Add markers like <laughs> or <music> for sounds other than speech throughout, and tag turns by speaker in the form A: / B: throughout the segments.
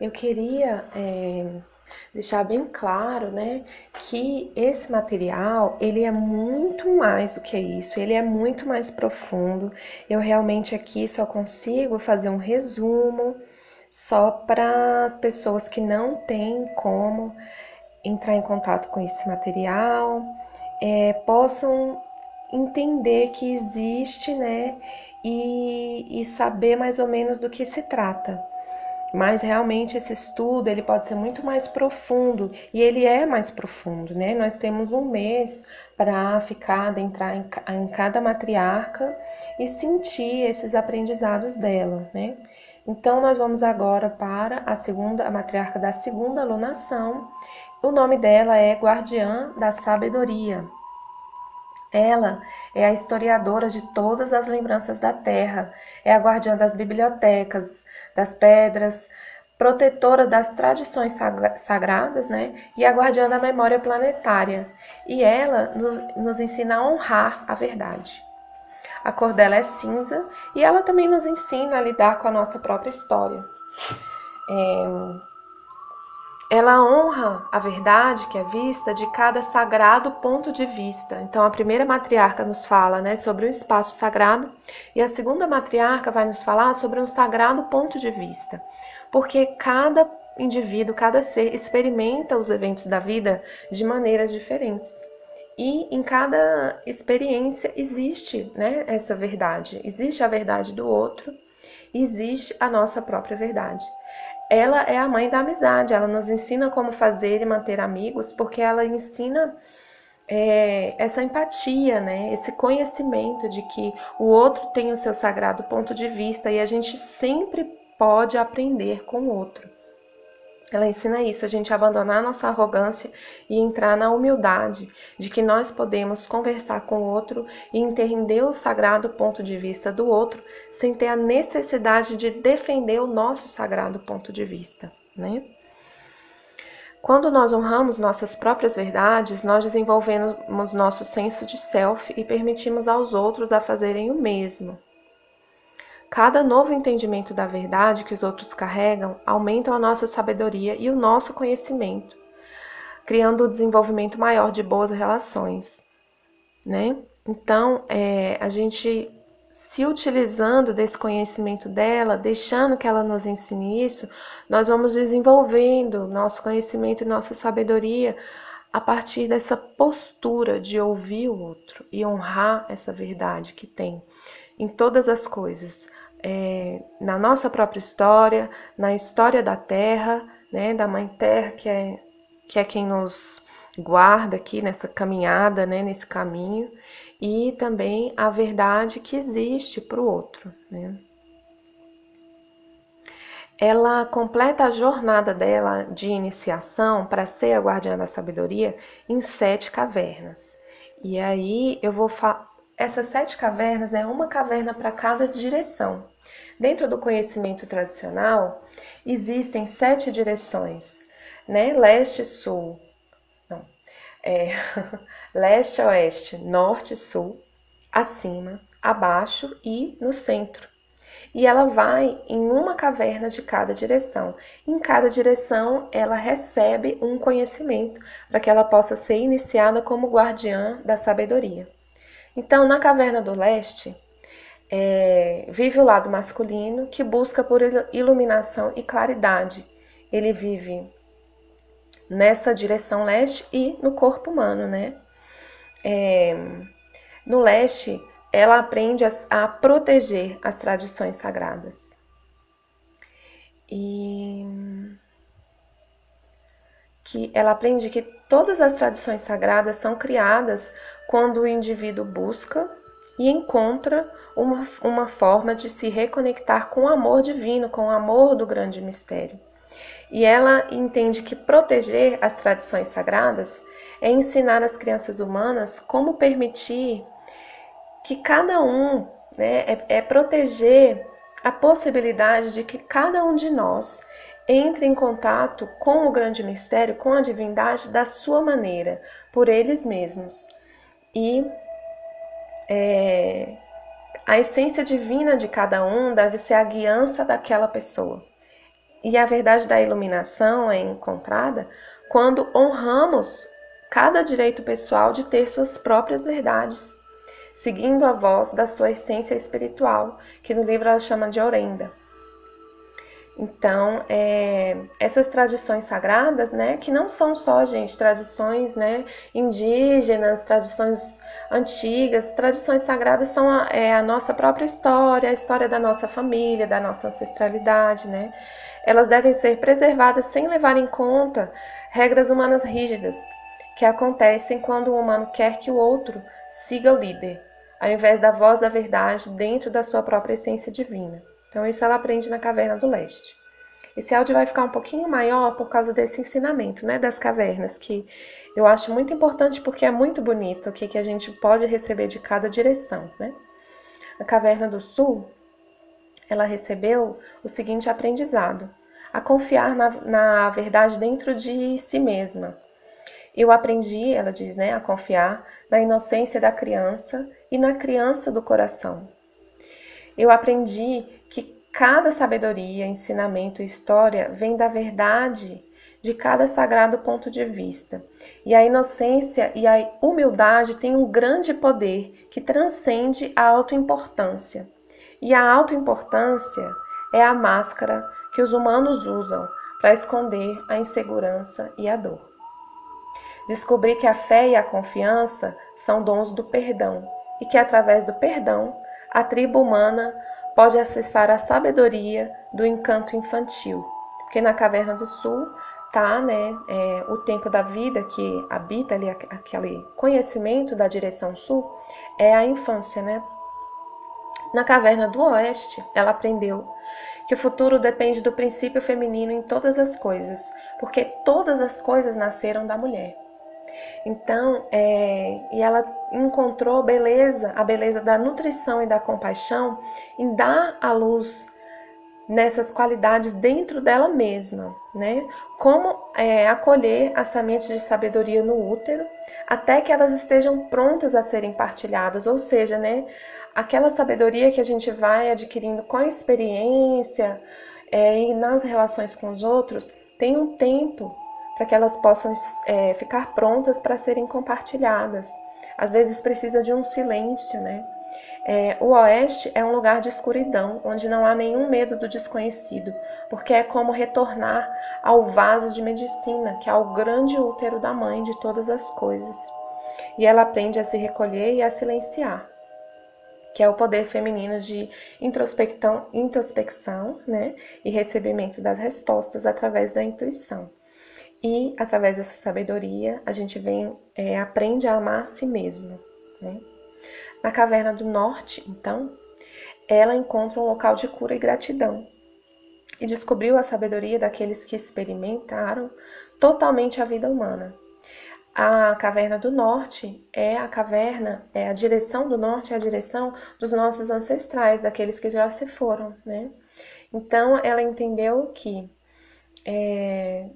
A: eu queria é, deixar bem claro, né, que esse material ele é muito mais do que isso, ele é muito mais profundo. Eu realmente aqui só consigo fazer um resumo só para as pessoas que não têm como entrar em contato com esse material, é, possam entender que existe, né, e, e saber mais ou menos do que se trata. Mas realmente esse estudo ele pode ser muito mais profundo e ele é mais profundo, né? Nós temos um mês para ficar, entrar em, em cada matriarca e sentir esses aprendizados dela, né? Então nós vamos agora para a segunda, a matriarca da segunda alunação. O nome dela é Guardiã da Sabedoria. Ela é a historiadora de todas as lembranças da terra, é a guardiã das bibliotecas, das pedras, protetora das tradições sagradas, né? E a guardiã da memória planetária. E ela nos ensina a honrar a verdade. A cor dela é cinza e ela também nos ensina a lidar com a nossa própria história. É, ela honra a verdade que é vista de cada sagrado ponto de vista. Então, a primeira matriarca nos fala né, sobre o espaço sagrado e a segunda matriarca vai nos falar sobre um sagrado ponto de vista. Porque cada indivíduo, cada ser experimenta os eventos da vida de maneiras diferentes. E em cada experiência existe né, essa verdade. Existe a verdade do outro, existe a nossa própria verdade ela é a mãe da amizade, ela nos ensina como fazer e manter amigos, porque ela ensina é, essa empatia, né? esse conhecimento de que o outro tem o seu sagrado ponto de vista e a gente sempre pode aprender com o outro. Ela ensina isso, a gente abandonar nossa arrogância e entrar na humildade de que nós podemos conversar com o outro e entender o sagrado ponto de vista do outro sem ter a necessidade de defender o nosso sagrado ponto de vista, né? Quando nós honramos nossas próprias verdades, nós desenvolvemos nosso senso de self e permitimos aos outros a fazerem o mesmo. Cada novo entendimento da verdade que os outros carregam aumenta a nossa sabedoria e o nosso conhecimento, criando o desenvolvimento maior de boas relações, né? Então, é, a gente se utilizando desse conhecimento dela, deixando que ela nos ensine isso, nós vamos desenvolvendo nosso conhecimento e nossa sabedoria a partir dessa postura de ouvir o outro e honrar essa verdade que tem em todas as coisas é, na nossa própria história, na história da Terra, né, da Mãe Terra, que é, que é quem nos guarda aqui nessa caminhada, né, nesse caminho, e também a verdade que existe para o outro. Né. Ela completa a jornada dela de iniciação para ser a guardiã da sabedoria em sete cavernas. E aí eu vou falar essas sete cavernas é uma caverna para cada direção. Dentro do conhecimento tradicional, existem sete direções, né? Leste, sul, não, é, <laughs> leste, oeste, norte, sul, acima, abaixo e no centro. E ela vai em uma caverna de cada direção. Em cada direção, ela recebe um conhecimento para que ela possa ser iniciada como guardiã da sabedoria. Então, na caverna do leste, é, vive o lado masculino que busca por iluminação e claridade. Ele vive nessa direção leste e no corpo humano, né? É, no leste, ela aprende a, a, proteger as tradições sagradas. E que ela aprende que todas as tradições sagradas são criadas quando o indivíduo busca e encontra uma, uma forma de se reconectar com o amor divino, com o amor do grande mistério. E ela entende que proteger as tradições sagradas é ensinar as crianças humanas como permitir que cada um, né, é, é proteger a possibilidade de que cada um de nós entre em contato com o grande mistério, com a divindade da sua maneira, por eles mesmos e é, a essência divina de cada um deve ser a guiança daquela pessoa. E a verdade da iluminação é encontrada quando honramos cada direito pessoal de ter suas próprias verdades, seguindo a voz da sua essência espiritual, que no livro ela chama de orenda. Então, é, essas tradições sagradas, né, que não são só, gente, tradições né, indígenas, tradições antigas, tradições sagradas são a, é, a nossa própria história, a história da nossa família, da nossa ancestralidade, né? Elas devem ser preservadas sem levar em conta regras humanas rígidas, que acontecem quando o humano quer que o outro siga o líder, ao invés da voz da verdade dentro da sua própria essência divina. Então, isso ela aprende na Caverna do Leste. Esse áudio vai ficar um pouquinho maior por causa desse ensinamento, né, das cavernas, que eu acho muito importante porque é muito bonito o que, que a gente pode receber de cada direção, né? A Caverna do Sul, ela recebeu o seguinte aprendizado: a confiar na, na verdade dentro de si mesma. Eu aprendi, ela diz, né, a confiar na inocência da criança e na criança do coração. Eu aprendi que cada sabedoria, ensinamento e história vem da verdade de cada sagrado ponto de vista. E a inocência e a humildade têm um grande poder que transcende a autoimportância. E a autoimportância é a máscara que os humanos usam para esconder a insegurança e a dor. Descobri que a fé e a confiança são dons do perdão e que através do perdão a tribo humana pode acessar a sabedoria do encanto infantil, porque na Caverna do Sul tá, né, é, o tempo da vida que habita ali aquele conhecimento da direção sul é a infância, né? Na Caverna do Oeste, ela aprendeu que o futuro depende do princípio feminino em todas as coisas, porque todas as coisas nasceram da mulher. Então, é, e ela encontrou beleza, a beleza da nutrição e da compaixão em dar à luz nessas qualidades dentro dela mesma, né? Como é, acolher as sementes de sabedoria no útero até que elas estejam prontas a serem partilhadas, ou seja, né? Aquela sabedoria que a gente vai adquirindo com a experiência é, e nas relações com os outros tem um tempo para que elas possam é, ficar prontas para serem compartilhadas. Às vezes precisa de um silêncio, né? É, o Oeste é um lugar de escuridão, onde não há nenhum medo do desconhecido, porque é como retornar ao vaso de medicina, que é o grande útero da mãe de todas as coisas. E ela aprende a se recolher e a silenciar, que é o poder feminino de introspecção, introspecção né, e recebimento das respostas através da intuição. E através dessa sabedoria, a gente vem, é, aprende a amar a si mesmo. Né? Na caverna do norte, então, ela encontra um local de cura e gratidão. E descobriu a sabedoria daqueles que experimentaram totalmente a vida humana. A caverna do norte é a caverna, é a direção do norte, é a direção dos nossos ancestrais, daqueles que já se foram, né? Então ela entendeu que é,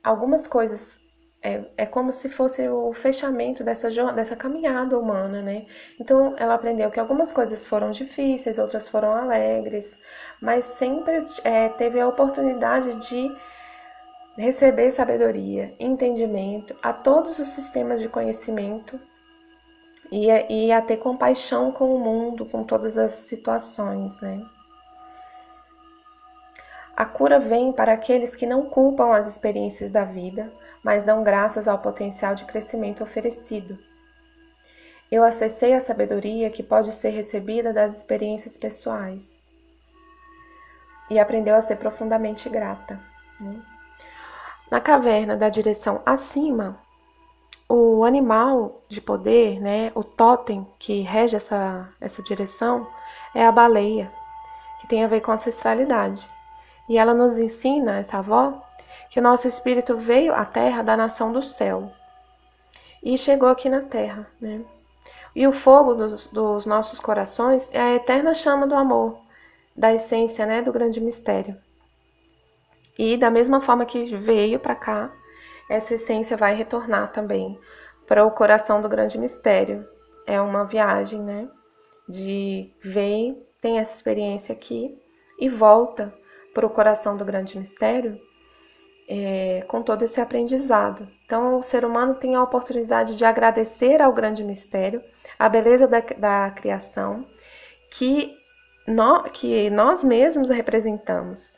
A: algumas coisas é, é como se fosse o fechamento dessa, dessa caminhada humana, né? Então ela aprendeu que algumas coisas foram difíceis, outras foram alegres, mas sempre é, teve a oportunidade de receber sabedoria, entendimento a todos os sistemas de conhecimento e, e a ter compaixão com o mundo, com todas as situações, né? A cura vem para aqueles que não culpam as experiências da vida, mas dão graças ao potencial de crescimento oferecido. Eu acessei a sabedoria que pode ser recebida das experiências pessoais e aprendeu a ser profundamente grata. Né? Na caverna da direção acima, o animal de poder, né, o totem que rege essa, essa direção, é a baleia, que tem a ver com ancestralidade. E ela nos ensina, essa avó, que o nosso espírito veio à terra da nação do céu e chegou aqui na terra, né? E o fogo dos, dos nossos corações é a eterna chama do amor, da essência, né, do grande mistério. E da mesma forma que veio para cá, essa essência vai retornar também para o coração do grande mistério. É uma viagem, né? De veio, tem essa experiência aqui e volta para o coração do grande mistério é, com todo esse aprendizado. Então, o ser humano tem a oportunidade de agradecer ao grande mistério, a beleza da, da criação, que, no, que nós mesmos representamos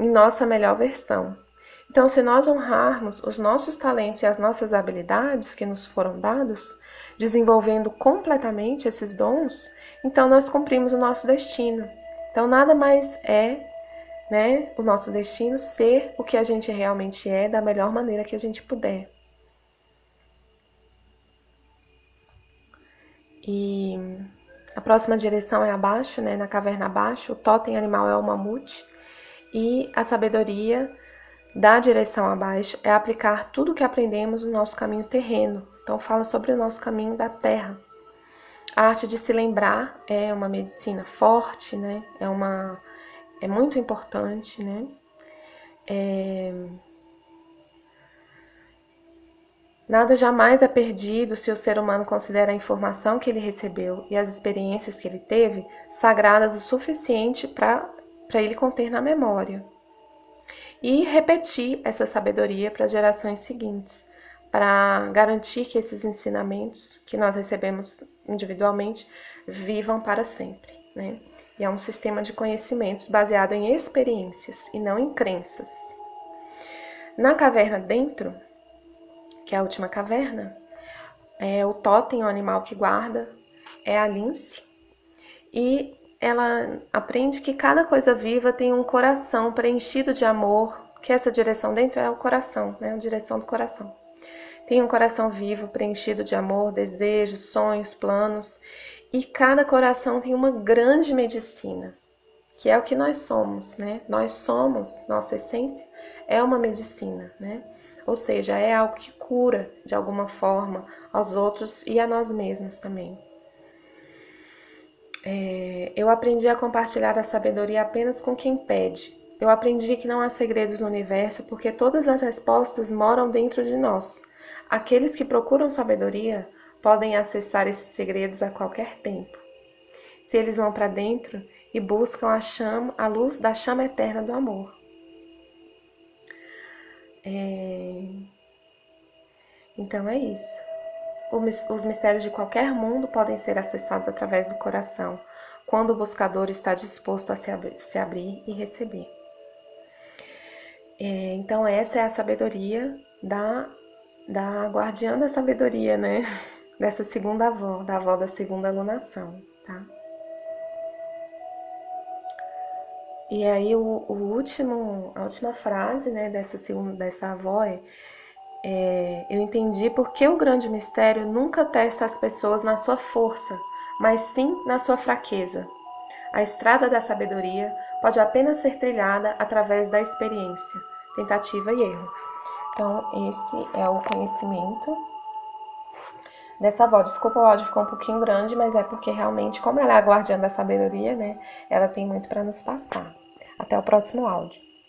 A: em nossa melhor versão. Então, se nós honrarmos os nossos talentos e as nossas habilidades que nos foram dados, desenvolvendo completamente esses dons, então nós cumprimos o nosso destino. Então, nada mais é né, o nosso destino ser o que a gente realmente é da melhor maneira que a gente puder. E a próxima direção é abaixo, né, na caverna abaixo. O totem animal é o mamute. E a sabedoria da direção abaixo é aplicar tudo o que aprendemos no nosso caminho terreno. Então, fala sobre o nosso caminho da terra. A arte de se lembrar é uma medicina forte, né? É uma é muito importante, né? É... Nada jamais é perdido se o ser humano considera a informação que ele recebeu e as experiências que ele teve sagradas o suficiente para ele conter na memória. E repetir essa sabedoria para gerações seguintes, para garantir que esses ensinamentos que nós recebemos individualmente vivam para sempre. Né? E é um sistema de conhecimentos baseado em experiências e não em crenças. Na caverna dentro, que é a última caverna, é o totem, o animal que guarda, é a lince. E ela aprende que cada coisa viva tem um coração preenchido de amor, que essa direção dentro é o coração, né? A direção do coração. Tem um coração vivo, preenchido de amor, desejos, sonhos, planos, e cada coração tem uma grande medicina, que é o que nós somos, né? Nós somos, nossa essência é uma medicina, né? Ou seja, é algo que cura de alguma forma aos outros e a nós mesmos também. É, eu aprendi a compartilhar a sabedoria apenas com quem pede. Eu aprendi que não há segredos no universo porque todas as respostas moram dentro de nós. Aqueles que procuram sabedoria podem acessar esses segredos a qualquer tempo. Se eles vão para dentro e buscam a chama, a luz da chama eterna do amor. É... Então é isso. Os mistérios de qualquer mundo podem ser acessados através do coração, quando o buscador está disposto a se abrir, se abrir e receber. É, então, essa é a sabedoria da, da guardiã da sabedoria, né? <laughs> dessa segunda avó, da avó da segunda alunação, tá? E aí o, o último, a última frase, né, dessa segunda, dessa avó é, é, eu entendi porque o grande mistério nunca testa as pessoas na sua força, mas sim na sua fraqueza. A estrada da sabedoria pode apenas ser trilhada através da experiência, tentativa e erro. Então, esse é o conhecimento dessa avó. Desculpa, o áudio ficou um pouquinho grande, mas é porque realmente, como ela é a guardiã da sabedoria, né, ela tem muito para nos passar. Até o próximo áudio.